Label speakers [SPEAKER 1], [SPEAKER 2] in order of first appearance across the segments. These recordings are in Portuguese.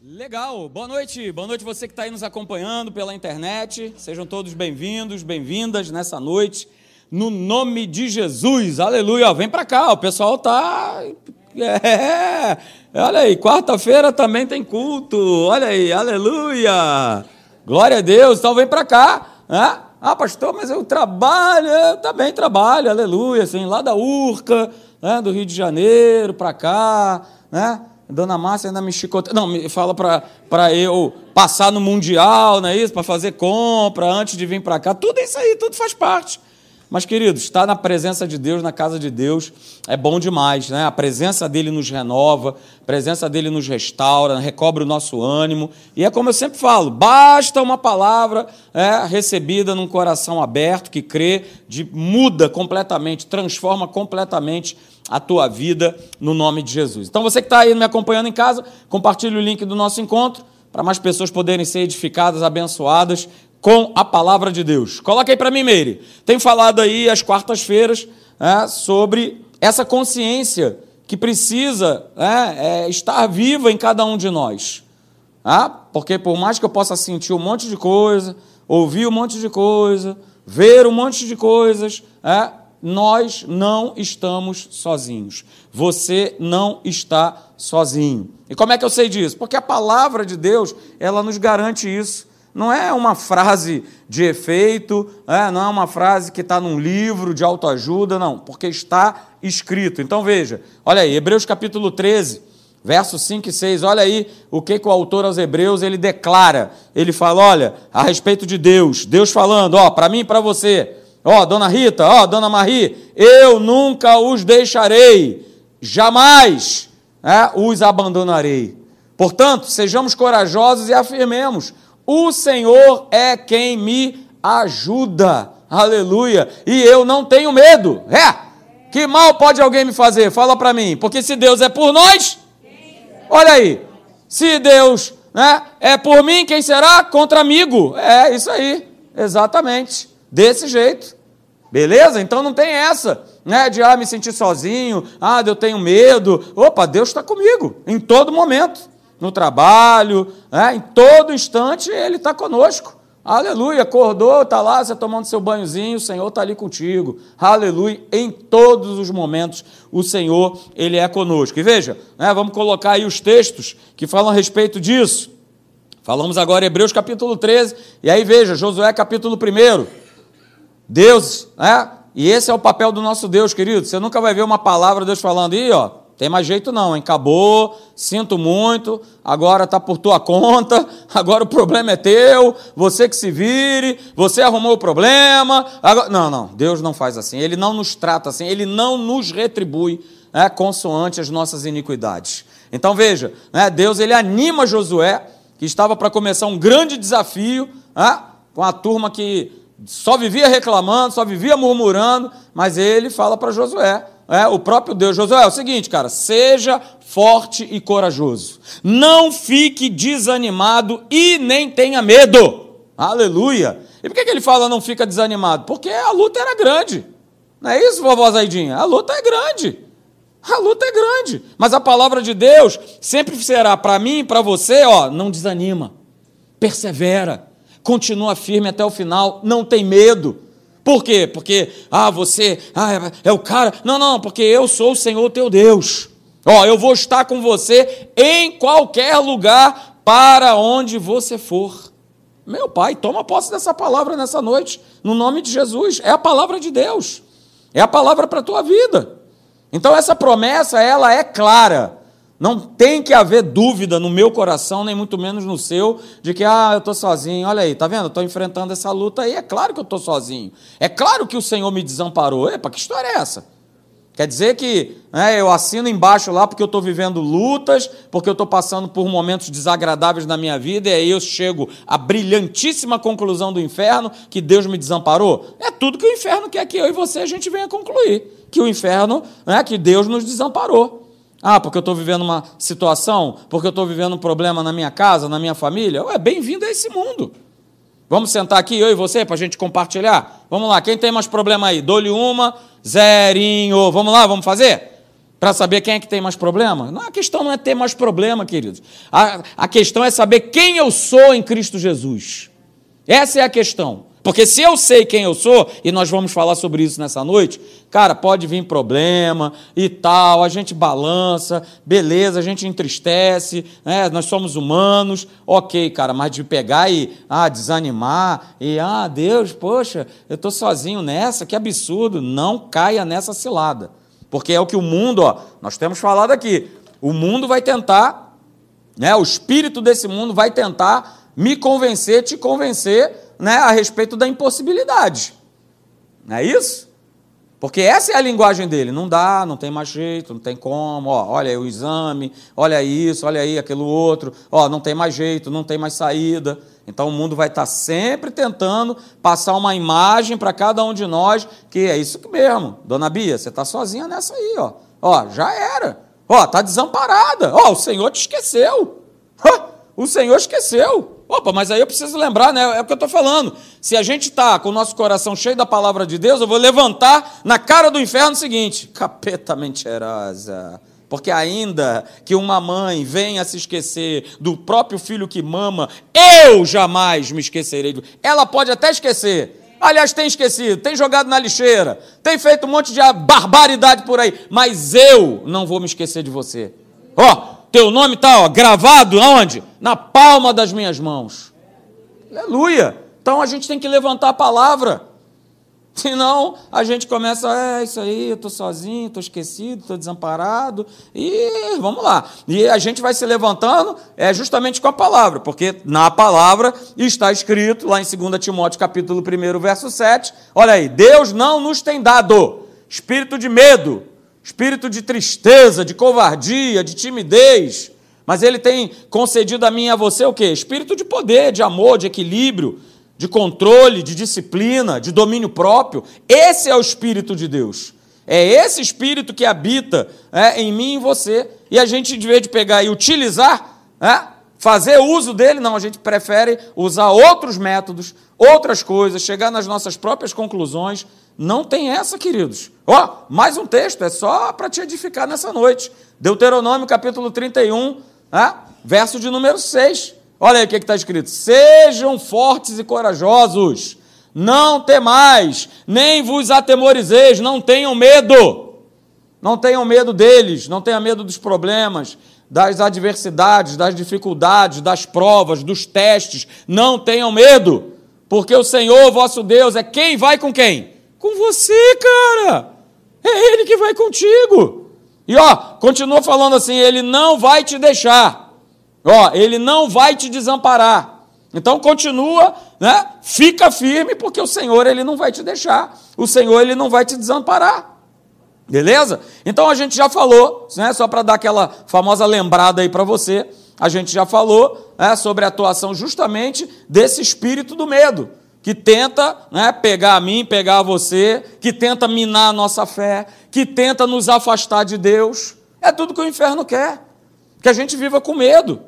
[SPEAKER 1] Legal, boa noite, boa noite você que está aí nos acompanhando pela internet. Sejam todos bem-vindos, bem-vindas nessa noite, no nome de Jesus, aleluia. Vem para cá, o pessoal tá. É, olha aí, quarta-feira também tem culto, olha aí, aleluia. Glória a Deus, então vem para cá, né? Ah, pastor, mas eu trabalho, eu também trabalho, aleluia, assim, lá da Urca, né, do Rio de Janeiro para cá, né? Dona Márcia ainda me chicoteia. Não, me fala para eu passar no Mundial, não é isso? Para fazer compra antes de vir para cá. Tudo isso aí, tudo faz parte. Mas, queridos, estar na presença de Deus, na casa de Deus, é bom demais, né? A presença dele nos renova, a presença dele nos restaura, recobre o nosso ânimo. E é como eu sempre falo: basta uma palavra é, recebida num coração aberto, que crê, de, muda completamente, transforma completamente a tua vida no nome de Jesus. Então, você que está aí me acompanhando em casa, compartilhe o link do nosso encontro para mais pessoas poderem ser edificadas, abençoadas com a palavra de Deus. Coloca aí para mim, Meire. Tenho falado aí às quartas-feiras é, sobre essa consciência que precisa é, é, estar viva em cada um de nós. Ah, porque por mais que eu possa sentir um monte de coisa, ouvir um monte de coisa, ver um monte de coisas, é, nós não estamos sozinhos. Você não está sozinho. E como é que eu sei disso? Porque a palavra de Deus, ela nos garante isso. Não é uma frase de efeito, é, não é uma frase que está num livro de autoajuda, não, porque está escrito. Então veja, olha aí, Hebreus capítulo 13, versos 5 e 6, olha aí o que, que o autor aos Hebreus ele declara. Ele fala: olha, a respeito de Deus, Deus falando, ó, para mim e para você, ó, dona Rita, ó, dona Marie, eu nunca os deixarei, jamais é, os abandonarei. Portanto, sejamos corajosos e afirmemos o Senhor é quem me ajuda. Aleluia. E eu não tenho medo. É. Que mal pode alguém me fazer? Fala para mim. Porque se Deus é por nós, olha aí. Se Deus né, é por mim, quem será? Contra amigo. É isso aí. Exatamente. Desse jeito. Beleza? Então não tem essa, né? De ah, me sentir sozinho, ah, eu tenho medo. Opa, Deus está comigo em todo momento no trabalho, né? em todo instante Ele está conosco. Aleluia, acordou, está lá, você tomando seu banhozinho, o Senhor está ali contigo. Aleluia, em todos os momentos o Senhor, Ele é conosco. E veja, né, vamos colocar aí os textos que falam a respeito disso. Falamos agora Hebreus capítulo 13, e aí veja, Josué capítulo 1. Deus, né? E esse é o papel do nosso Deus, querido. Você nunca vai ver uma palavra de Deus falando aí, ó, tem mais jeito não, hein? Acabou, sinto muito, agora está por tua conta, agora o problema é teu, você que se vire, você arrumou o problema. Agora... Não, não, Deus não faz assim, Ele não nos trata assim, Ele não nos retribui né, consoante as nossas iniquidades. Então veja, né, Deus ele anima Josué, que estava para começar um grande desafio, né, com a turma que só vivia reclamando, só vivia murmurando, mas ele fala para Josué, é, o próprio Deus, Josué, é o seguinte, cara, seja forte e corajoso. Não fique desanimado e nem tenha medo. Aleluia. E por que, que ele fala não fica desanimado? Porque a luta era grande. Não é isso, vovó Zaidinha? A luta é grande. A luta é grande. Mas a palavra de Deus sempre será para mim para você, ó, não desanima. Persevera. Continua firme até o final, não tem medo. Por quê? Porque, ah, você ah, é, o cara. Não, não, porque eu sou o Senhor teu Deus. Ó, eu vou estar com você em qualquer lugar para onde você for. Meu pai, toma posse dessa palavra nessa noite, no nome de Jesus. É a palavra de Deus. É a palavra para a tua vida. Então essa promessa, ela é clara. Não tem que haver dúvida no meu coração, nem muito menos no seu, de que, ah, eu estou sozinho. Olha aí, tá vendo? Estou enfrentando essa luta aí. É claro que eu estou sozinho. É claro que o Senhor me desamparou. Epa, que história é essa? Quer dizer que né, eu assino embaixo lá porque eu estou vivendo lutas, porque eu estou passando por momentos desagradáveis na minha vida, e aí eu chego à brilhantíssima conclusão do inferno que Deus me desamparou? É tudo que o inferno quer que eu e você a gente venha concluir. Que o inferno, né, que Deus nos desamparou. Ah, porque eu estou vivendo uma situação, porque eu estou vivendo um problema na minha casa, na minha família. Ué, bem-vindo a esse mundo. Vamos sentar aqui, eu e você, para a gente compartilhar? Vamos lá, quem tem mais problema aí? Dou-lhe uma, zerinho. Vamos lá, vamos fazer? Para saber quem é que tem mais problema? Não, a questão não é ter mais problema, queridos. A, a questão é saber quem eu sou em Cristo Jesus. Essa é a questão. Porque se eu sei quem eu sou, e nós vamos falar sobre isso nessa noite, cara, pode vir problema e tal, a gente balança, beleza, a gente entristece, né, nós somos humanos, ok, cara, mas de pegar e ah, desanimar, e ah, Deus, poxa, eu estou sozinho nessa, que absurdo, não caia nessa cilada. Porque é o que o mundo, ó, nós temos falado aqui, o mundo vai tentar, né, o espírito desse mundo vai tentar me convencer, te convencer né, a respeito da impossibilidade. Não é isso? Porque essa é a linguagem dele. Não dá, não tem mais jeito, não tem como. Ó, olha aí o exame, olha isso, olha aí aquilo outro. Ó, não tem mais jeito, não tem mais saída. Então o mundo vai estar sempre tentando passar uma imagem para cada um de nós que é isso mesmo. Dona Bia, você está sozinha nessa aí, ó. Ó, já era. Ó, está desamparada. Ó, o Senhor te esqueceu. O Senhor esqueceu. Opa, mas aí eu preciso lembrar, né? É o que eu estou falando. Se a gente está com o nosso coração cheio da palavra de Deus, eu vou levantar na cara do inferno o seguinte: capeta mentirosa. Porque ainda que uma mãe venha se esquecer do próprio filho que mama, eu jamais me esquecerei. Ela pode até esquecer. Aliás, tem esquecido, tem jogado na lixeira, tem feito um monte de barbaridade por aí, mas eu não vou me esquecer de você. Ó, oh, teu nome está gravado aonde? Na palma das minhas mãos. Aleluia! Então a gente tem que levantar a palavra. Senão a gente começa, é isso aí, eu estou sozinho, estou esquecido, estou desamparado, e vamos lá. E a gente vai se levantando é justamente com a palavra, porque na palavra está escrito, lá em 2 Timóteo capítulo 1, verso 7, olha aí, Deus não nos tem dado espírito de medo, espírito de tristeza, de covardia, de timidez, mas ele tem concedido a mim e a você o quê? Espírito de poder, de amor, de equilíbrio, de controle, de disciplina, de domínio próprio. Esse é o espírito de Deus. É esse espírito que habita é, em mim e em você. E a gente, de vez de pegar e utilizar, é, fazer uso dele, não, a gente prefere usar outros métodos, outras coisas, chegar nas nossas próprias conclusões não tem essa, queridos. Ó, oh, mais um texto, é só para te edificar nessa noite. Deuteronômio capítulo 31, né? verso de número 6. Olha aí o que está escrito: Sejam fortes e corajosos, não temais, nem vos atemorizeis, não tenham medo. Não tenham medo deles, não tenham medo dos problemas, das adversidades, das dificuldades, das provas, dos testes. Não tenham medo, porque o Senhor vosso Deus é quem vai com quem? Com você, cara. É Ele que vai contigo. E ó, continua falando assim: Ele não vai te deixar. Ó, Ele não vai te desamparar. Então continua, né? Fica firme, porque o Senhor ele não vai te deixar. O Senhor ele não vai te desamparar. Beleza? Então a gente já falou, né, só para dar aquela famosa lembrada aí para você, a gente já falou né, sobre a atuação justamente desse espírito do medo que tenta né, pegar a mim, pegar a você, que tenta minar a nossa fé, que tenta nos afastar de Deus. É tudo que o inferno quer. Que a gente viva com medo.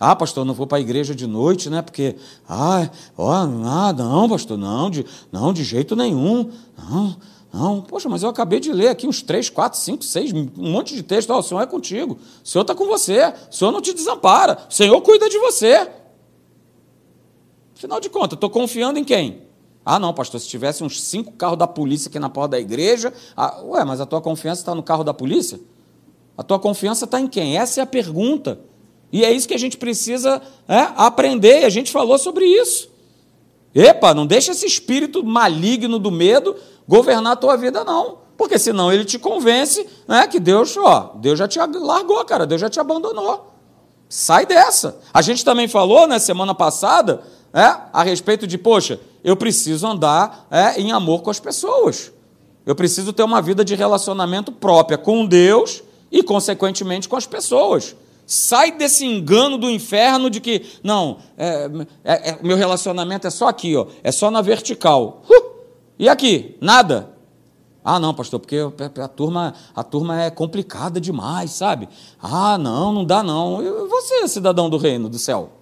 [SPEAKER 1] Ah, pastor, não vou para a igreja de noite, né? Porque, ah, ó, nada, não, pastor, não, de, não, de jeito nenhum. Não, não. Poxa, mas eu acabei de ler aqui uns três, quatro, cinco, seis, um monte de texto. Oh, o Senhor é contigo. O Senhor está com você. O Senhor não te desampara. O Senhor cuida de você. Afinal de contas, estou confiando em quem? Ah, não, pastor, se tivesse uns cinco carros da polícia aqui na porta da igreja. Ah, ué, mas a tua confiança está no carro da polícia? A tua confiança está em quem? Essa é a pergunta. E é isso que a gente precisa é, aprender. A gente falou sobre isso. Epa, não deixa esse espírito maligno do medo governar a tua vida, não. Porque senão ele te convence né, que Deus, ó, Deus já te largou, cara, Deus já te abandonou. Sai dessa. A gente também falou, né, semana passada, é, a respeito de, poxa, eu preciso andar é, em amor com as pessoas. Eu preciso ter uma vida de relacionamento própria com Deus e, consequentemente, com as pessoas. Sai desse engano do inferno de que, não, é, é, é, meu relacionamento é só aqui, ó, é só na vertical. Uh, e aqui? Nada. Ah, não, pastor, porque a turma, a turma é complicada demais, sabe? Ah, não, não dá não. E você, cidadão do reino do céu?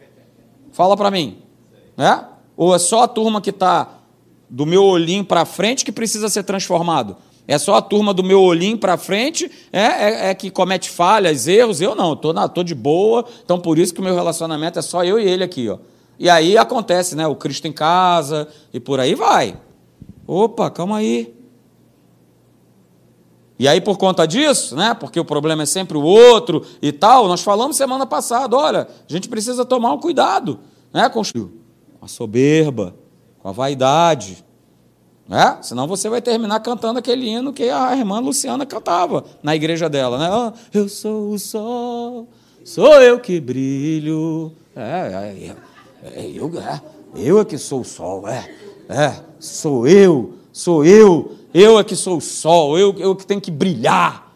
[SPEAKER 1] Fala para mim. É? Ou é só a turma que está do meu olhinho para frente que precisa ser transformado? É só a turma do meu olhinho para frente é, é, é, que comete falhas, erros. Eu não, estou tô, tô de boa. Então, por isso que o meu relacionamento é só eu e ele aqui. Ó. E aí acontece, né? O Cristo em casa e por aí vai. Opa, calma aí. E aí, por conta disso, né, porque o problema é sempre o outro e tal, nós falamos semana passada: olha, a gente precisa tomar um cuidado né, com a soberba, com a vaidade. Né? Senão você vai terminar cantando aquele hino que a irmã Luciana cantava na igreja dela. Né? Oh, eu sou o sol, sou eu que brilho. É, é, é, é eu, é, eu é que sou o sol, é, é, sou eu, sou eu eu é que sou o sol, eu, eu que tenho que brilhar.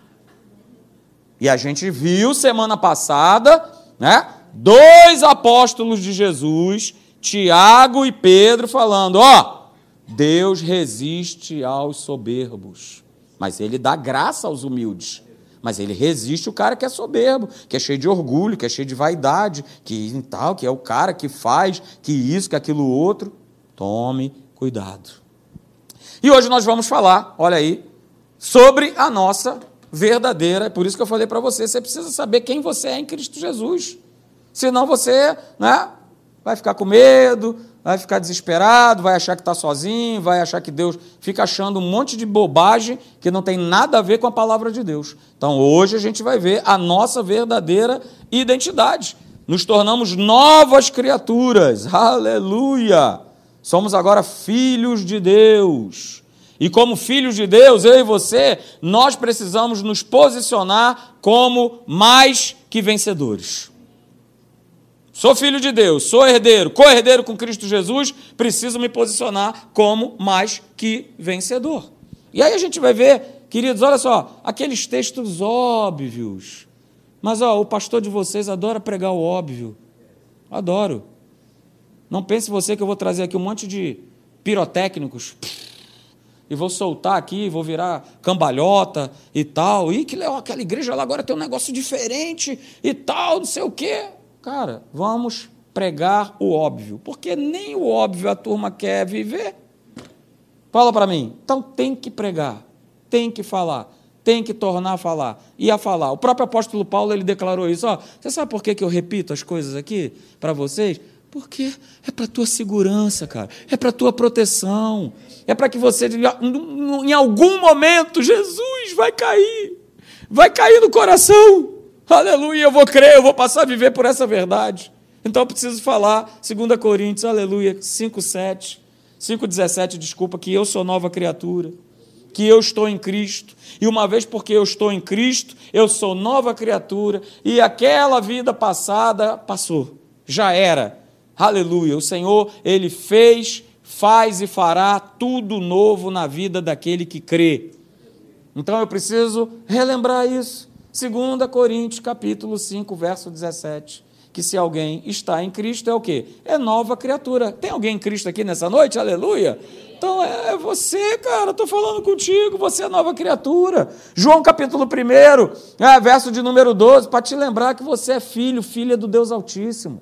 [SPEAKER 1] E a gente viu semana passada, né? Dois apóstolos de Jesus, Tiago e Pedro, falando: ó, Deus resiste aos soberbos, mas ele dá graça aos humildes. Mas ele resiste o cara que é soberbo, que é cheio de orgulho, que é cheio de vaidade, que tal, que é o cara que faz, que isso, que aquilo outro. Tome cuidado. E hoje nós vamos falar, olha aí, sobre a nossa verdadeira. É por isso que eu falei para você, você precisa saber quem você é em Cristo Jesus. Senão você né, vai ficar com medo, vai ficar desesperado, vai achar que está sozinho, vai achar que Deus fica achando um monte de bobagem que não tem nada a ver com a palavra de Deus. Então hoje a gente vai ver a nossa verdadeira identidade. Nos tornamos novas criaturas. Aleluia! Somos agora filhos de Deus. E como filhos de Deus, eu e você, nós precisamos nos posicionar como mais que vencedores. Sou filho de Deus, sou herdeiro, co-herdeiro com Cristo Jesus, preciso me posicionar como mais que vencedor. E aí a gente vai ver, queridos, olha só, aqueles textos óbvios. Mas ó, o pastor de vocês adora pregar o óbvio. Adoro. Não pense você que eu vou trazer aqui um monte de pirotécnicos e vou soltar aqui, vou virar cambalhota e tal. E que legal, aquela igreja lá agora tem um negócio diferente e tal, não sei o quê. Cara, vamos pregar o óbvio, porque nem o óbvio a turma quer viver. Fala para mim. Então tem que pregar, tem que falar, tem que tornar a falar e a falar. O próprio apóstolo Paulo ele declarou isso. Ó, você sabe por que, que eu repito as coisas aqui para vocês? Porque é para tua segurança, cara. É para tua proteção. É para que você, em algum momento, Jesus vai cair. Vai cair no coração. Aleluia, eu vou crer, eu vou passar a viver por essa verdade. Então eu preciso falar, 2 Coríntios, aleluia, 5, 7, 5, 17, desculpa, que eu sou nova criatura, que eu estou em Cristo, e uma vez porque eu estou em Cristo, eu sou nova criatura, e aquela vida passada passou, já era, Aleluia. O Senhor, ele fez, faz e fará tudo novo na vida daquele que crê. Então eu preciso relembrar isso. 2 Coríntios, capítulo 5, verso 17. Que se alguém está em Cristo é o quê? É nova criatura. Tem alguém em Cristo aqui nessa noite? Aleluia. Então é você, cara, estou falando contigo, você é nova criatura. João capítulo 1, é, verso de número 12, para te lembrar que você é filho, filha do Deus Altíssimo.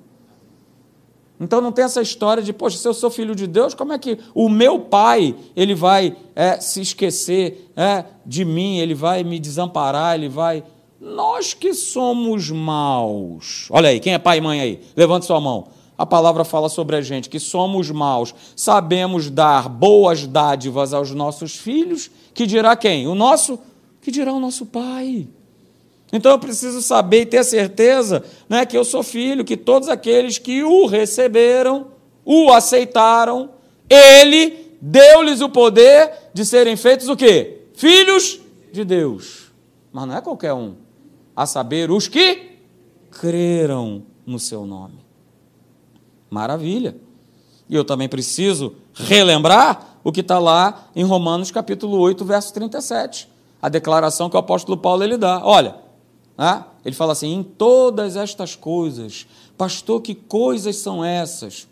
[SPEAKER 1] Então não tem essa história de, poxa, se eu sou filho de Deus, como é que o meu pai ele vai é, se esquecer é, de mim, ele vai me desamparar, ele vai. Nós que somos maus. Olha aí, quem é pai e mãe aí? Levante sua mão. A palavra fala sobre a gente que somos maus, sabemos dar boas dádivas aos nossos filhos, que dirá quem? O nosso, que dirá o nosso pai. Então eu preciso saber e ter certeza né, que eu sou filho, que todos aqueles que o receberam, o aceitaram, ele deu-lhes o poder de serem feitos o quê? Filhos de Deus. Mas não é qualquer um. A saber, os que creram no seu nome. Maravilha. E eu também preciso relembrar o que está lá em Romanos capítulo 8, verso 37. A declaração que o apóstolo Paulo ele dá. Olha, né? Ele fala assim: em todas estas coisas, pastor, que coisas são essas?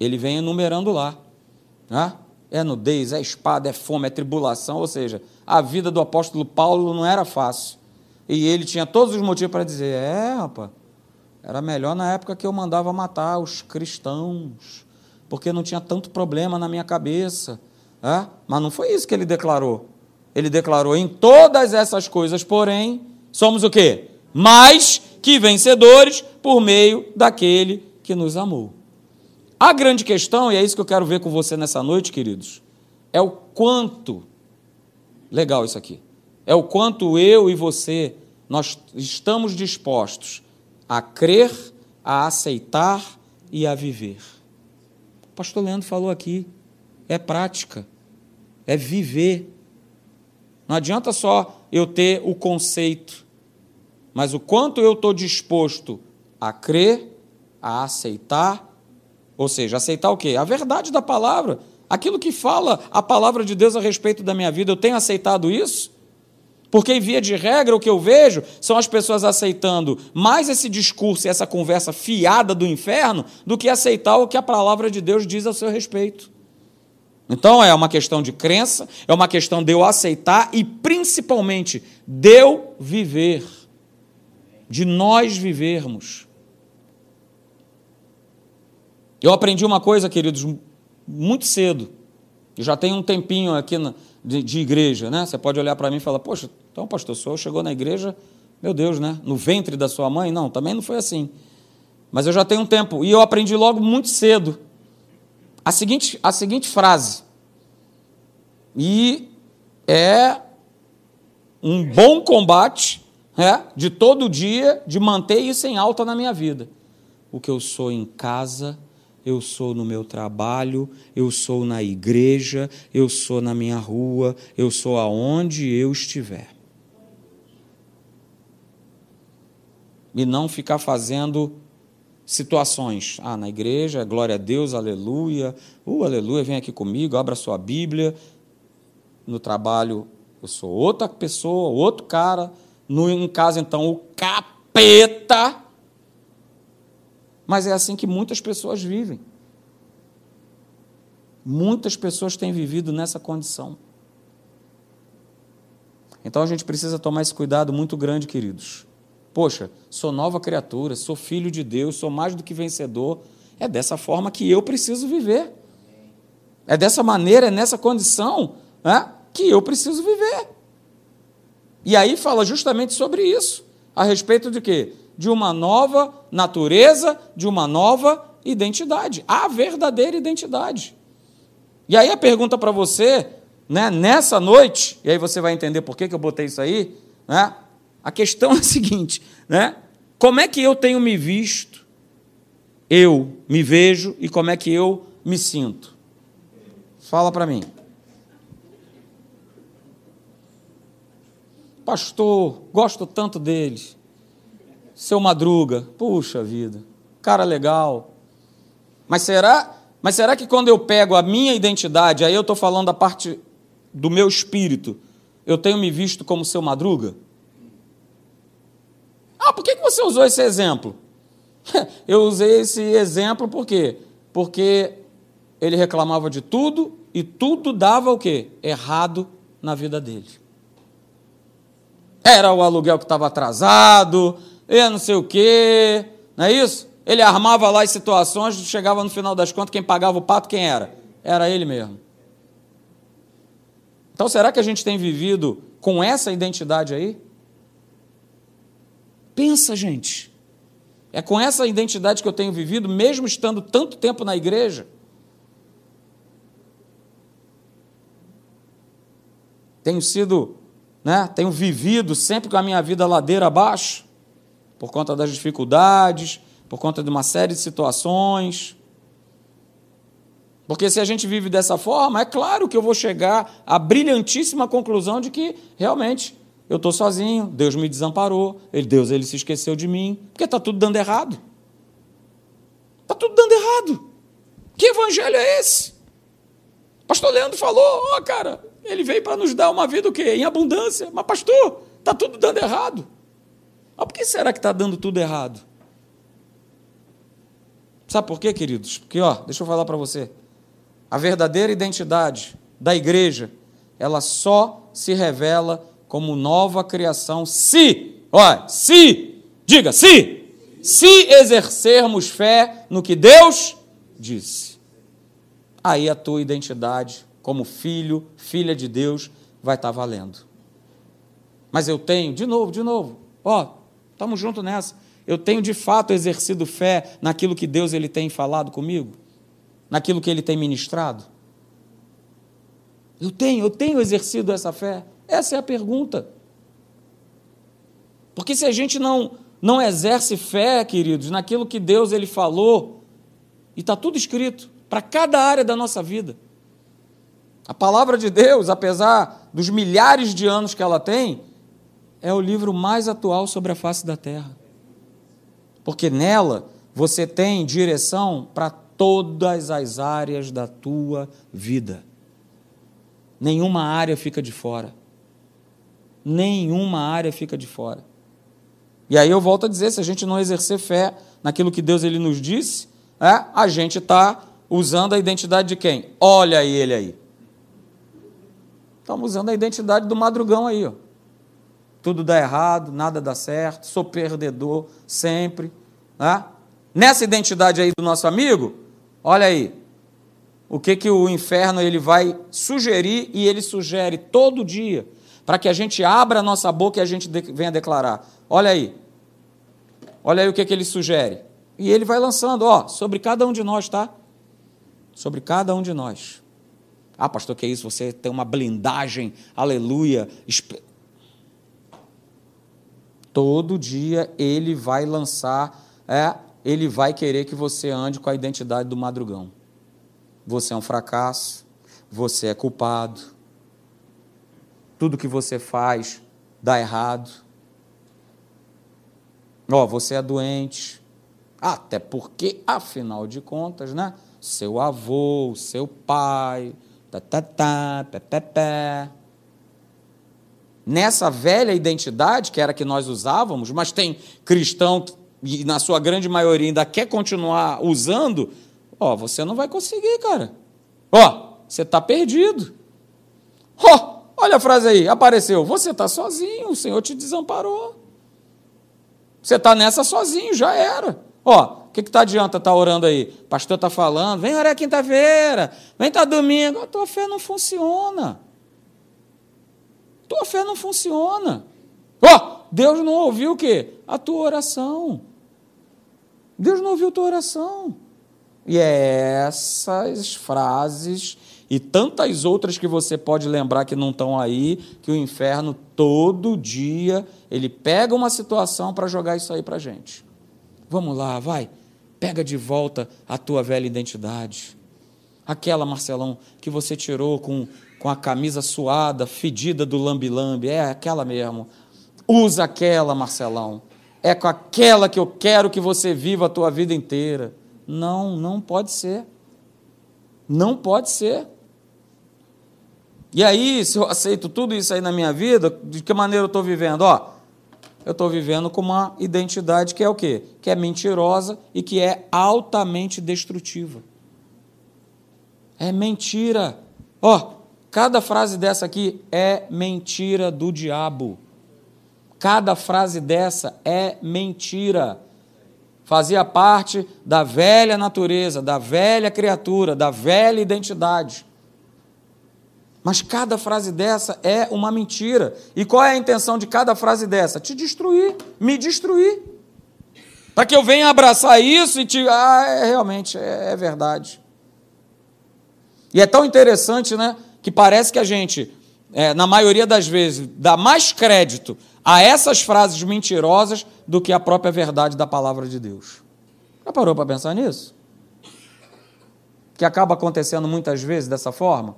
[SPEAKER 1] Ele vem enumerando lá. Né? É nudez, é espada, é fome, é tribulação. Ou seja, a vida do apóstolo Paulo não era fácil. E ele tinha todos os motivos para dizer: é, rapaz, era melhor na época que eu mandava matar os cristãos, porque não tinha tanto problema na minha cabeça. É? Mas não foi isso que ele declarou. ele declarou: em todas essas coisas, porém, somos o quê? Mais que vencedores por meio daquele que nos amou. A grande questão, e é isso que eu quero ver com você nessa noite, queridos, é o quanto, legal isso aqui, é o quanto eu e você, nós estamos dispostos a crer, a aceitar e a viver. O pastor Leandro falou aqui, é prática, é viver. Não adianta só eu ter o conceito, mas o quanto eu estou disposto a crer, a aceitar, ou seja, aceitar o quê? A verdade da palavra, aquilo que fala a palavra de Deus a respeito da minha vida, eu tenho aceitado isso? Porque, em via de regra, o que eu vejo são as pessoas aceitando mais esse discurso e essa conversa fiada do inferno do que aceitar o que a palavra de Deus diz ao seu respeito. Então, é uma questão de crença, é uma questão de eu aceitar e, principalmente, de eu viver, de nós vivermos. Eu aprendi uma coisa, queridos, muito cedo. Eu já tenho um tempinho aqui na, de, de, igreja, né? Você pode olhar para mim e falar, poxa, então pastor, o senhor chegou na igreja, meu Deus, né? No ventre da sua mãe? Não, também não foi assim. Mas eu já tenho um tempo, e eu aprendi logo muito cedo a seguinte, a seguinte frase. E é um bom combate é, de todo dia, de manter isso em alta na minha vida. O que eu sou em casa eu sou no meu trabalho, eu sou na igreja, eu sou na minha rua, eu sou aonde eu estiver. E não ficar fazendo situações. Ah, na igreja, glória a Deus, aleluia. Uh, aleluia, vem aqui comigo, abra sua Bíblia. No trabalho, eu sou outra pessoa, outro cara. No, em casa, então, o capeta mas é assim que muitas pessoas vivem. Muitas pessoas têm vivido nessa condição. Então a gente precisa tomar esse cuidado muito grande, queridos. Poxa, sou nova criatura, sou filho de Deus, sou mais do que vencedor. É dessa forma que eu preciso viver. É dessa maneira, é nessa condição né, que eu preciso viver. E aí fala justamente sobre isso. A respeito de quê? De uma nova natureza, de uma nova identidade, a verdadeira identidade. E aí a pergunta para você, né, nessa noite, e aí você vai entender por que, que eu botei isso aí, né? A questão é a seguinte, né? Como é que eu tenho me visto? Eu me vejo e como é que eu me sinto? Fala para mim. Pastor, gosto tanto deles seu Madruga, puxa vida, cara legal. Mas será, mas será que quando eu pego a minha identidade, aí eu estou falando da parte do meu espírito, eu tenho me visto como seu Madruga? Ah, por que você usou esse exemplo? Eu usei esse exemplo por quê? Porque ele reclamava de tudo e tudo dava o quê? Errado na vida dele. Era o aluguel que estava atrasado, e não sei o quê, não é isso? Ele armava lá as situações, chegava no final das contas, quem pagava o pato, quem era? Era ele mesmo. Então, será que a gente tem vivido com essa identidade aí? Pensa, gente. É com essa identidade que eu tenho vivido, mesmo estando tanto tempo na igreja. Tenho sido, né, tenho vivido sempre com a minha vida ladeira abaixo por conta das dificuldades, por conta de uma série de situações. Porque se a gente vive dessa forma, é claro que eu vou chegar à brilhantíssima conclusão de que realmente eu estou sozinho, Deus me desamparou, Deus ele se esqueceu de mim, porque está tudo dando errado. Está tudo dando errado. Que evangelho é esse? Pastor Leandro falou, ó oh, cara, ele veio para nos dar uma vida o quê? Em abundância. Mas pastor, está tudo dando errado. Mas por que será que está dando tudo errado? Sabe por quê, queridos? Porque, ó, deixa eu falar para você. A verdadeira identidade da igreja, ela só se revela como nova criação se, olha, se, diga, se, se exercermos fé no que Deus disse. Aí a tua identidade como filho, filha de Deus, vai estar valendo. Mas eu tenho, de novo, de novo, ó, estamos juntos nessa. Eu tenho de fato exercido fé naquilo que Deus ele tem falado comigo, naquilo que ele tem ministrado. Eu tenho, eu tenho exercido essa fé. Essa é a pergunta. Porque se a gente não não exerce fé, queridos, naquilo que Deus ele falou, e está tudo escrito para cada área da nossa vida. A palavra de Deus, apesar dos milhares de anos que ela tem, é o livro mais atual sobre a face da terra. Porque nela você tem direção para todas as áreas da tua vida. Nenhuma área fica de fora. Nenhuma área fica de fora. E aí eu volto a dizer, se a gente não exercer fé naquilo que Deus ele nos disse, é, a gente está usando a identidade de quem? Olha ele aí. Estamos usando a identidade do madrugão aí. Ó. Tudo dá errado, nada dá certo, sou perdedor sempre. Né? Nessa identidade aí do nosso amigo, olha aí, o que, que o inferno ele vai sugerir e ele sugere todo dia para que a gente abra a nossa boca e a gente venha declarar. Olha aí. Olha aí o que, que ele sugere. E ele vai lançando, ó, sobre cada um de nós, tá? Sobre cada um de nós. Ah, pastor, que é isso? Você tem uma blindagem, aleluia. Todo dia ele vai lançar, é, ele vai querer que você ande com a identidade do madrugão. Você é um fracasso, você é culpado, tudo que você faz dá errado. Ó, você é doente. Até porque, afinal de contas, né? Seu avô, seu pai, tá, tá, tá, pé, pé, pé. Nessa velha identidade, que era que nós usávamos, mas tem cristão e na sua grande maioria ainda quer continuar usando, ó, você não vai conseguir, cara. Ó, você está perdido. Ó, Olha a frase aí, apareceu. Você está sozinho, o Senhor te desamparou. Você está nessa sozinho, já era. Ó, o que, que tá adianta estar tá orando aí? Pastor está falando, vem orar quinta-feira, vem estar tá domingo. A tua fé não funciona. Tua fé não funciona. Ó, Deus não ouviu o quê? A tua oração. Deus não ouviu a tua oração. E é essas frases e tantas outras que você pode lembrar que não estão aí, que o inferno todo dia ele pega uma situação para jogar isso aí para gente. Vamos lá, vai, pega de volta a tua velha identidade. Aquela, Marcelão, que você tirou com, com a camisa suada, fedida do lambi-lambi, é aquela mesmo. Usa aquela, Marcelão. É com aquela que eu quero que você viva a tua vida inteira. Não, não pode ser. Não pode ser. E aí, se eu aceito tudo isso aí na minha vida, de que maneira eu estou vivendo? Ó, eu estou vivendo com uma identidade que é o quê? Que é mentirosa e que é altamente destrutiva. É mentira. Ó, cada frase dessa aqui é mentira do diabo. Cada frase dessa é mentira. Fazia parte da velha natureza, da velha criatura, da velha identidade. Mas cada frase dessa é uma mentira. E qual é a intenção de cada frase dessa? Te destruir, me destruir. Para que eu venha abraçar isso e te. Ah, é, realmente, é, é verdade. E é tão interessante, né? Que parece que a gente, é, na maioria das vezes, dá mais crédito a essas frases mentirosas do que a própria verdade da palavra de Deus. Já parou para pensar nisso? Que acaba acontecendo muitas vezes dessa forma?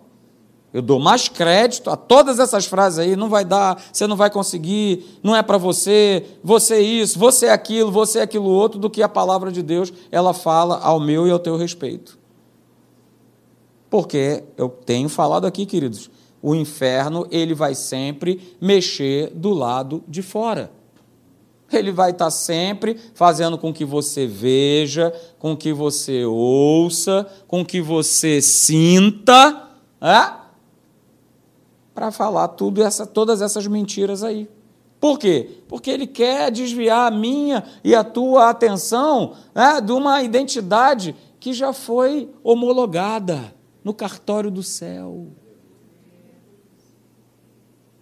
[SPEAKER 1] Eu dou mais crédito a todas essas frases aí, não vai dar, você não vai conseguir, não é para você, você é isso, você é aquilo, você é aquilo outro, do que a palavra de Deus ela fala ao meu e ao teu respeito. Porque eu tenho falado aqui, queridos, o inferno ele vai sempre mexer do lado de fora. Ele vai estar sempre fazendo com que você veja, com que você ouça, com que você sinta, é? para falar tudo essa, todas essas mentiras aí. Por quê? Porque ele quer desviar a minha e a tua atenção de uma identidade que já foi homologada no cartório do céu.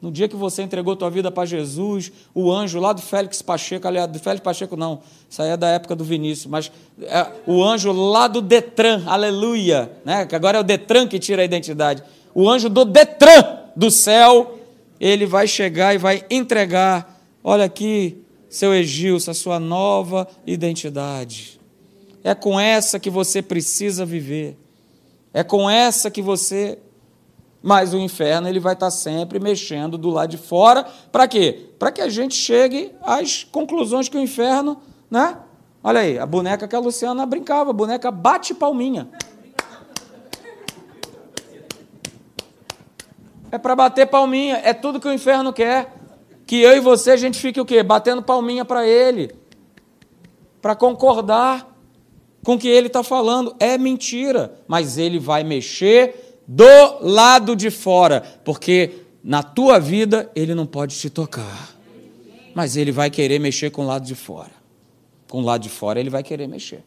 [SPEAKER 1] No dia que você entregou tua vida para Jesus, o anjo lá do Félix Pacheco, aliás, do Félix Pacheco não, isso aí é da época do Vinícius, mas é, o anjo lá do Detran, aleluia, né? que agora é o Detran que tira a identidade. O anjo do Detran do céu, ele vai chegar e vai entregar, olha aqui, seu Egilson, a sua nova identidade. É com essa que você precisa viver. É com essa que você mas o inferno ele vai estar sempre mexendo do lado de fora, para quê? Para que a gente chegue às conclusões que o inferno, né? Olha aí, a boneca que a Luciana brincava, a boneca bate palminha. É para bater palminha, é tudo que o inferno quer. Que eu e você a gente fique o quê? Batendo palminha para ele. Para concordar com o que ele está falando. É mentira, mas ele vai mexer do lado de fora, porque na tua vida ele não pode te tocar, mas ele vai querer mexer com o lado de fora. Com o lado de fora ele vai querer mexer.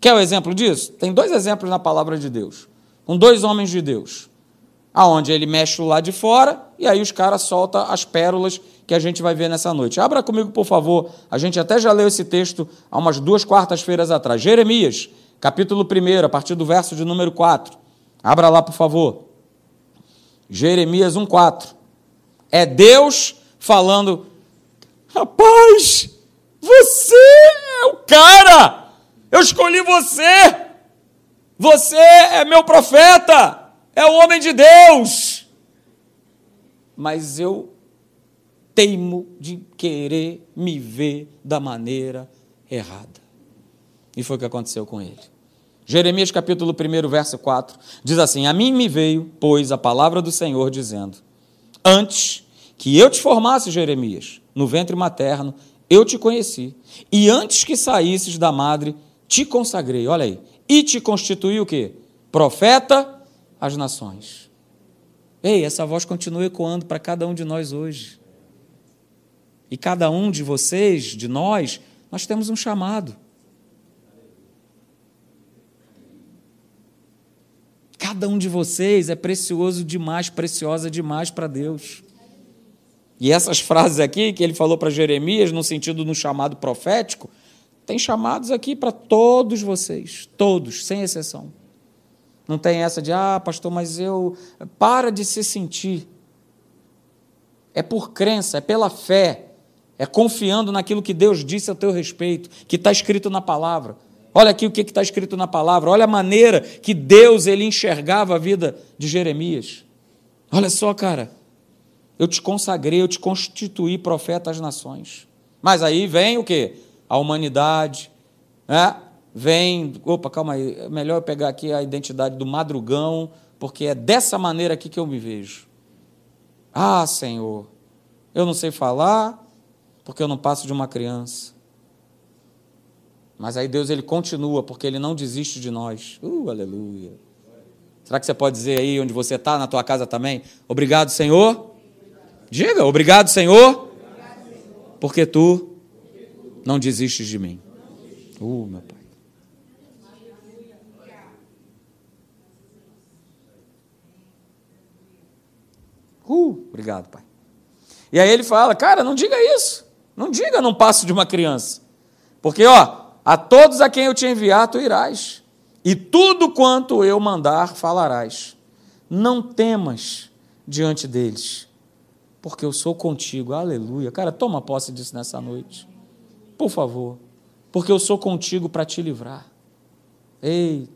[SPEAKER 1] Quer o um exemplo disso? Tem dois exemplos na palavra de Deus, com dois homens de Deus, aonde ele mexe lado de fora e aí os caras soltam as pérolas que a gente vai ver nessa noite. Abra comigo, por favor. A gente até já leu esse texto há umas duas quartas-feiras atrás. Jeremias, capítulo 1, a partir do verso de número 4. Abra lá, por favor. Jeremias 1,4. É Deus falando: Rapaz, você é o cara. Eu escolhi você. Você é meu profeta. É o homem de Deus. Mas eu teimo de querer me ver da maneira errada. E foi o que aconteceu com ele. Jeremias capítulo 1, verso 4, diz assim: A mim me veio, pois, a palavra do Senhor, dizendo: Antes que eu te formasse, Jeremias, no ventre materno, eu te conheci, e antes que saísses da madre, te consagrei, olha aí, e te constituí o quê? Profeta às nações. Ei, essa voz continua ecoando para cada um de nós hoje. E cada um de vocês, de nós, nós temos um chamado. Cada um de vocês é precioso demais, preciosa demais para Deus. E essas frases aqui que ele falou para Jeremias, no sentido no chamado profético, tem chamados aqui para todos vocês, todos, sem exceção. Não tem essa de, ah, pastor, mas eu. Para de se sentir. É por crença, é pela fé, é confiando naquilo que Deus disse a teu respeito, que está escrito na palavra. Olha aqui o que está escrito na palavra. Olha a maneira que Deus ele enxergava a vida de Jeremias. Olha só, cara. Eu te consagrei, eu te constituí profeta às nações. Mas aí vem o quê? A humanidade, né? Vem, opa, calma aí, é melhor eu pegar aqui a identidade do madrugão, porque é dessa maneira aqui que eu me vejo. Ah, Senhor, eu não sei falar, porque eu não passo de uma criança. Mas aí Deus ele continua, porque ele não desiste de nós. Uh, aleluia. Será que você pode dizer aí onde você está, na tua casa também? Obrigado, Senhor. Diga, obrigado, Senhor. Porque tu não desistes de mim. Uh, meu Pai. Uh, obrigado, Pai. E aí ele fala, cara, não diga isso. Não diga, não passo de uma criança. Porque, ó, a todos a quem eu te enviar, tu irás, e tudo quanto eu mandar, falarás. Não temas diante deles, porque eu sou contigo. Aleluia. Cara, toma posse disso nessa noite. Por favor. Porque eu sou contigo para te livrar. Ei,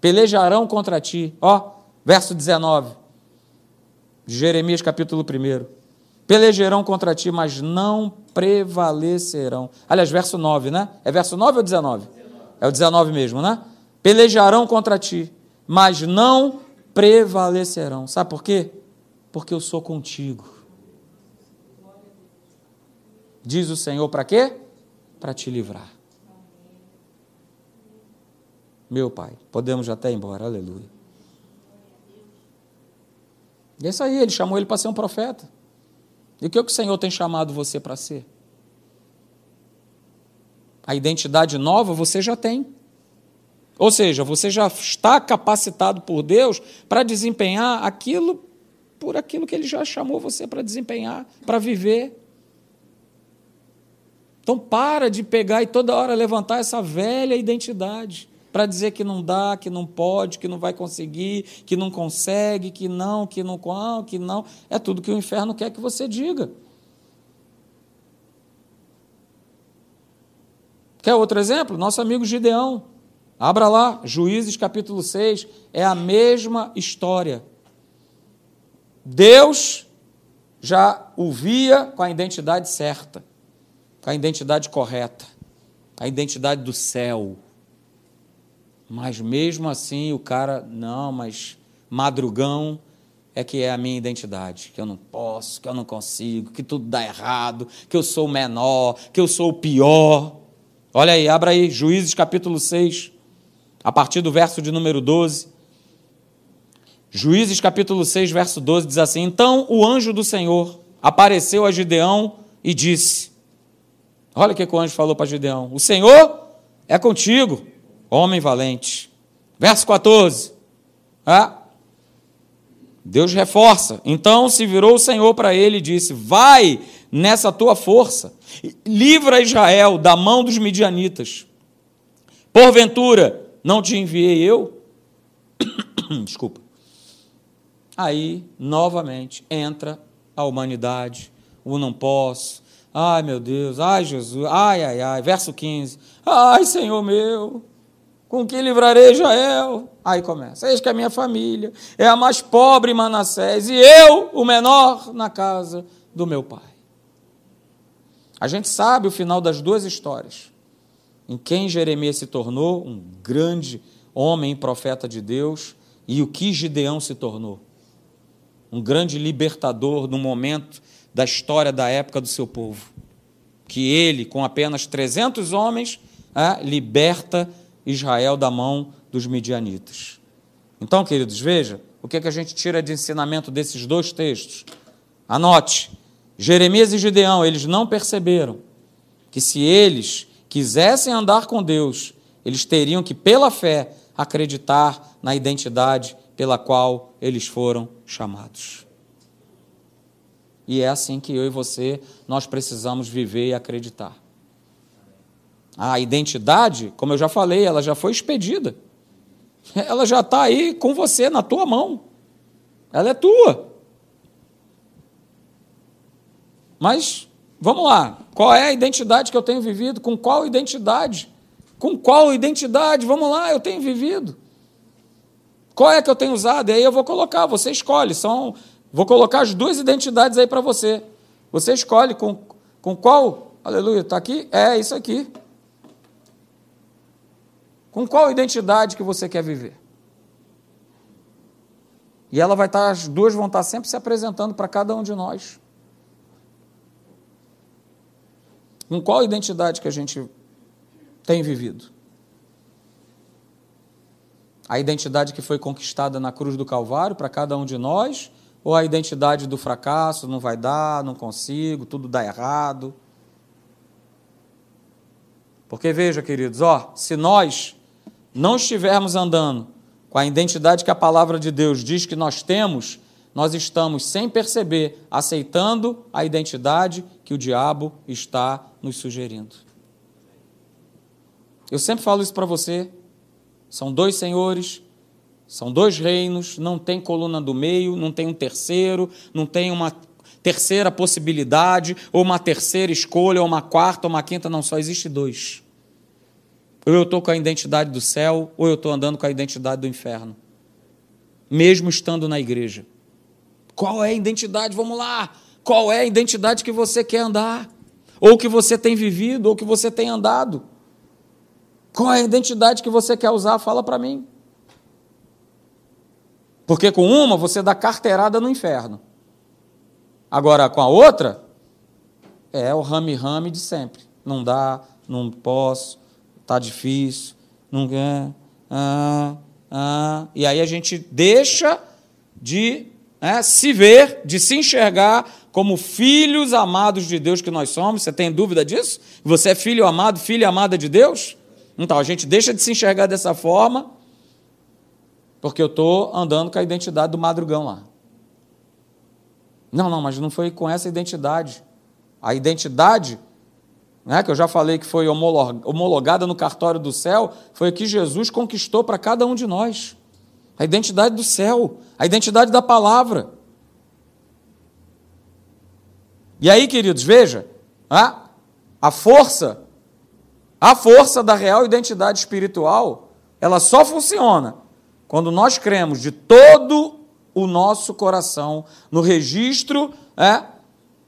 [SPEAKER 1] pelejarão contra ti. Ó, verso 19. Jeremias capítulo 1. Pelejarão contra ti, mas não prevalecerão. Aliás, verso 9, né? É verso 9 ou 19? É o 19 mesmo, né? Pelejarão contra ti, mas não prevalecerão. Sabe por quê? Porque eu sou contigo. Diz o Senhor para quê? Para te livrar. Meu Pai, podemos até ir embora, aleluia. E é isso aí, ele chamou ele para ser um profeta. E o que, é que o Senhor tem chamado você para ser? A identidade nova você já tem. Ou seja, você já está capacitado por Deus para desempenhar aquilo por aquilo que ele já chamou você para desempenhar, para viver. Então para de pegar e toda hora levantar essa velha identidade para dizer que não dá, que não pode, que não vai conseguir, que não consegue, que não, que não, que não. É tudo que o inferno quer que você diga. Quer outro exemplo? Nosso amigo Gideão. Abra lá, Juízes capítulo 6, é a mesma história. Deus já o via com a identidade certa, com a identidade correta, a identidade do céu. Mas mesmo assim o cara, não, mas madrugão é que é a minha identidade, que eu não posso, que eu não consigo, que tudo dá errado, que eu sou o menor, que eu sou o pior. Olha aí, abra aí, Juízes capítulo 6, a partir do verso de número 12. Juízes capítulo 6, verso 12 diz assim: Então o anjo do Senhor apareceu a Gideão e disse: Olha o que o anjo falou para Gideão: O Senhor é contigo, homem valente. Verso 14. Ah, Deus reforça. Então se virou o Senhor para ele e disse: Vai nessa tua força Livra Israel da mão dos midianitas. Porventura, não te enviei eu? Desculpa. Aí, novamente, entra a humanidade, o não posso. Ai, meu Deus, ai, Jesus, ai, ai, ai. Verso 15. Ai, Senhor meu, com que livrarei Israel? Aí começa. Eis que a minha família é a mais pobre Manassés e eu, o menor, na casa do meu pai. A gente sabe o final das duas histórias. Em quem Jeremias se tornou um grande homem e profeta de Deus e o que Gideão se tornou. Um grande libertador no momento da história da época do seu povo. Que ele, com apenas 300 homens, é, liberta Israel da mão dos midianitas. Então, queridos, veja o que, é que a gente tira de ensinamento desses dois textos. Anote: Jeremias e Gideão, eles não perceberam que se eles quisessem andar com Deus, eles teriam que, pela fé, acreditar na identidade pela qual eles foram chamados. E é assim que eu e você nós precisamos viver e acreditar. A identidade, como eu já falei, ela já foi expedida. Ela já está aí com você, na tua mão. Ela é tua. Mas vamos lá, qual é a identidade que eu tenho vivido? Com qual identidade? Com qual identidade? Vamos lá, eu tenho vivido. Qual é que eu tenho usado? E aí eu vou colocar, você escolhe. São, vou colocar as duas identidades aí para você. Você escolhe com, com qual. Aleluia, está aqui? É isso aqui. Com qual identidade que você quer viver? E ela vai estar, as duas vão estar sempre se apresentando para cada um de nós. Com qual identidade que a gente tem vivido? A identidade que foi conquistada na cruz do Calvário para cada um de nós? Ou a identidade do fracasso, não vai dar, não consigo, tudo dá errado? Porque veja, queridos, ó, se nós não estivermos andando com a identidade que a palavra de Deus diz que nós temos, nós estamos, sem perceber, aceitando a identidade que o diabo está nos sugerindo. Eu sempre falo isso para você. São dois senhores, são dois reinos, não tem coluna do meio, não tem um terceiro, não tem uma terceira possibilidade, ou uma terceira escolha, ou uma quarta, ou uma quinta, não, só existe dois. Ou eu estou com a identidade do céu, ou eu estou andando com a identidade do inferno. Mesmo estando na igreja. Qual é a identidade? Vamos lá. Qual é a identidade que você quer andar? Ou que você tem vivido, ou que você tem andado? Qual é a identidade que você quer usar? Fala para mim. Porque com uma você dá carteirada no inferno. Agora com a outra, é o rame-rame de sempre. Não dá, não posso, está difícil, não quer. Ah, ah. E aí a gente deixa de né, se ver, de se enxergar como filhos amados de Deus que nós somos. Você tem dúvida disso? Você é filho amado, filha amada de Deus? Então, a gente deixa de se enxergar dessa forma, porque eu estou andando com a identidade do madrugão lá. Não, não, mas não foi com essa identidade. A identidade, né, que eu já falei que foi homologada no cartório do céu, foi o que Jesus conquistou para cada um de nós. A identidade do céu, a identidade da palavra. E aí, queridos, veja, a força, a força da real identidade espiritual, ela só funciona quando nós cremos de todo o nosso coração no registro é,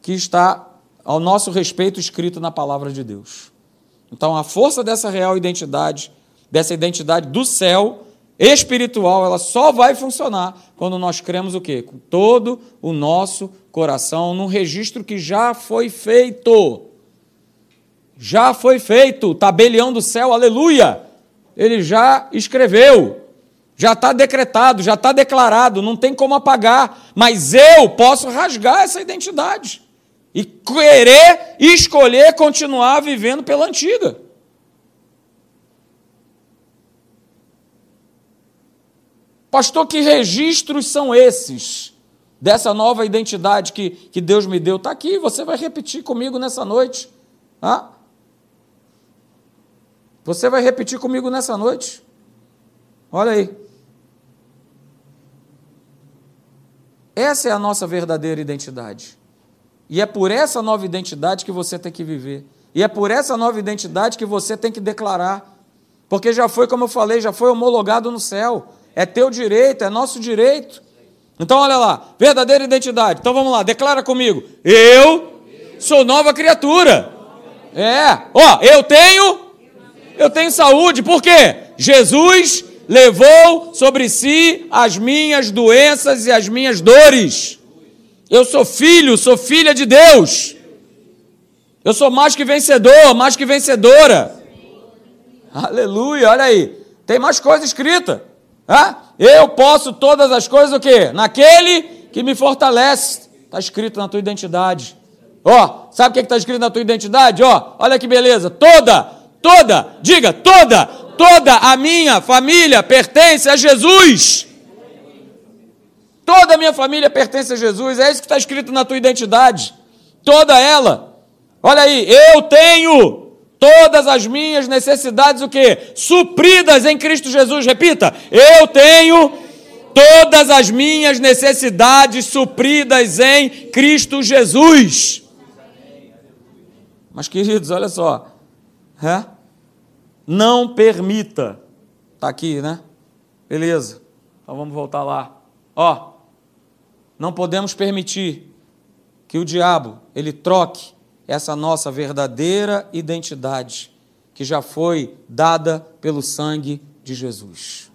[SPEAKER 1] que está ao nosso respeito escrito na palavra de Deus. Então, a força dessa real identidade, dessa identidade do céu espiritual, ela só vai funcionar quando nós cremos o quê? Com todo o nosso coração, num registro que já foi feito. Já foi feito, tabelião do céu, aleluia! Ele já escreveu. Já está decretado, já está declarado, não tem como apagar, mas eu posso rasgar essa identidade e querer escolher continuar vivendo pela antiga. Pastor, que registros são esses dessa nova identidade que, que Deus me deu? Está aqui, você vai repetir comigo nessa noite. Ah? Você vai repetir comigo nessa noite. Olha aí. Essa é a nossa verdadeira identidade. E é por essa nova identidade que você tem que viver. E é por essa nova identidade que você tem que declarar. Porque já foi, como eu falei, já foi homologado no céu. É teu direito, é nosso direito. Então, olha lá, verdadeira identidade. Então vamos lá, declara comigo. Eu sou nova criatura. É, ó, eu tenho, eu tenho saúde. Por quê? Jesus levou sobre si as minhas doenças e as minhas dores. Eu sou filho, sou filha de Deus. Eu sou mais que vencedor, mais que vencedora. Aleluia, olha aí. Tem mais coisa escrita. Ah? Eu posso todas as coisas o quê? Naquele que me fortalece. Está escrito na tua identidade. Ó, sabe o que está escrito na tua identidade? Ó, olha que beleza. Toda, toda, diga, toda toda a minha família pertence a Jesus. Toda a minha família pertence a Jesus. É isso que está escrito na tua identidade. Toda ela. Olha aí, eu tenho todas as minhas necessidades o quê? Supridas em Cristo Jesus. Repita. Eu tenho todas as minhas necessidades supridas em Cristo Jesus. Mas queridos, olha só. É? Não permita. Está aqui, né? Beleza. Então vamos voltar lá. Ó, não podemos permitir que o diabo ele troque essa nossa verdadeira identidade que já foi dada pelo sangue de Jesus.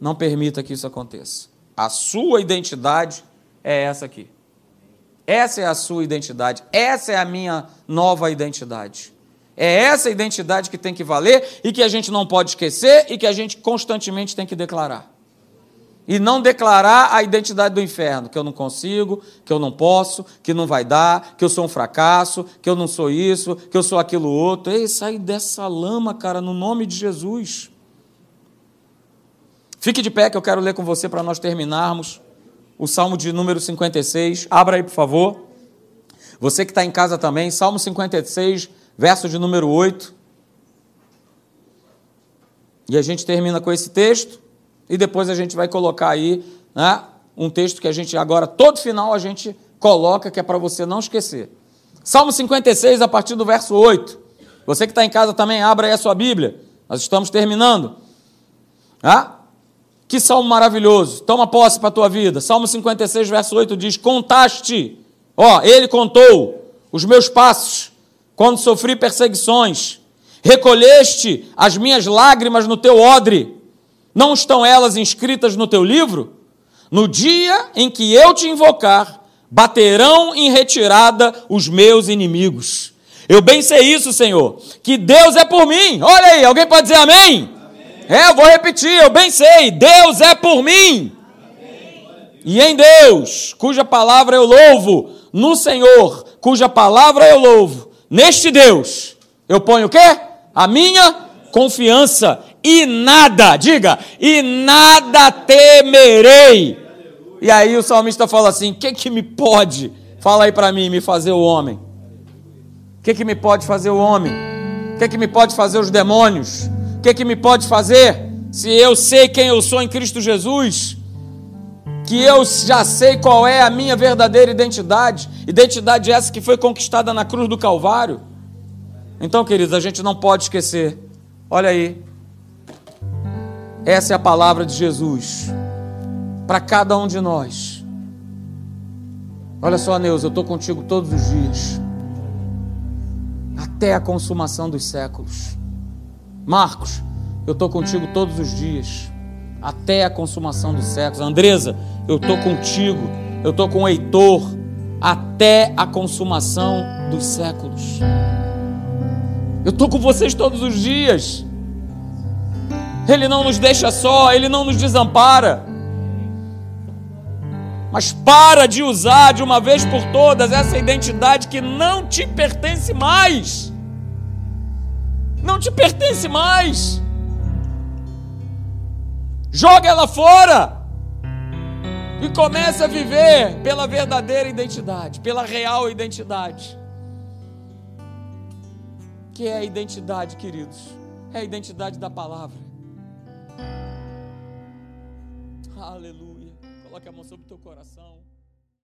[SPEAKER 1] Não permita que isso aconteça. A sua identidade é essa aqui. Essa é a sua identidade. Essa é a minha nova identidade. É essa identidade que tem que valer e que a gente não pode esquecer e que a gente constantemente tem que declarar. E não declarar a identidade do inferno, que eu não consigo, que eu não posso, que não vai dar, que eu sou um fracasso, que eu não sou isso, que eu sou aquilo outro. Ei, sai dessa lama, cara, no nome de Jesus. Fique de pé que eu quero ler com você para nós terminarmos o Salmo de número 56. Abra aí, por favor. Você que está em casa também, Salmo 56, verso de número 8. E a gente termina com esse texto, e depois a gente vai colocar aí né, um texto que a gente agora, todo final, a gente coloca, que é para você não esquecer. Salmo 56, a partir do verso 8. Você que está em casa também, abra aí a sua Bíblia. Nós estamos terminando. Ah? Que salmo maravilhoso. Toma posse para a tua vida. Salmo 56, verso 8 diz: Contaste, ó, ele contou os meus passos quando sofri perseguições. Recolheste as minhas lágrimas no teu odre. Não estão elas inscritas no teu livro? No dia em que eu te invocar, baterão em retirada os meus inimigos. Eu bem sei isso, Senhor, que Deus é por mim. Olha aí, alguém pode dizer amém? amém. É, eu vou repetir, eu bem sei, Deus é por mim. Amém. E em Deus, cuja palavra eu louvo, no Senhor, cuja palavra eu louvo, Neste Deus, eu ponho o quê? A minha confiança. E nada, diga, e nada temerei. E aí o salmista fala assim: que, que me pode, fala aí para mim, me fazer o homem? Que, que me pode fazer o homem? Que, que me pode fazer os demônios? Que, que me pode fazer se eu sei quem eu sou em Cristo Jesus? Que eu já sei qual é a minha verdadeira identidade, identidade essa que foi conquistada na cruz do Calvário. Então, queridos, a gente não pode esquecer. Olha aí, essa é a palavra de Jesus para cada um de nós. Olha só, Neus, eu estou contigo todos os dias, até a consumação dos séculos. Marcos, eu estou contigo todos os dias, até a consumação dos séculos. Andresa, eu estou contigo, eu estou com o Heitor, até a consumação dos séculos. Eu estou com vocês todos os dias. Ele não nos deixa só, Ele não nos desampara. Mas para de usar de uma vez por todas essa identidade que não te pertence mais. Não te pertence mais. Joga ela fora. E começa a viver pela verdadeira identidade, pela real identidade. Que é a identidade, queridos? É a identidade da palavra. Aleluia. Coloque a mão sobre o teu coração.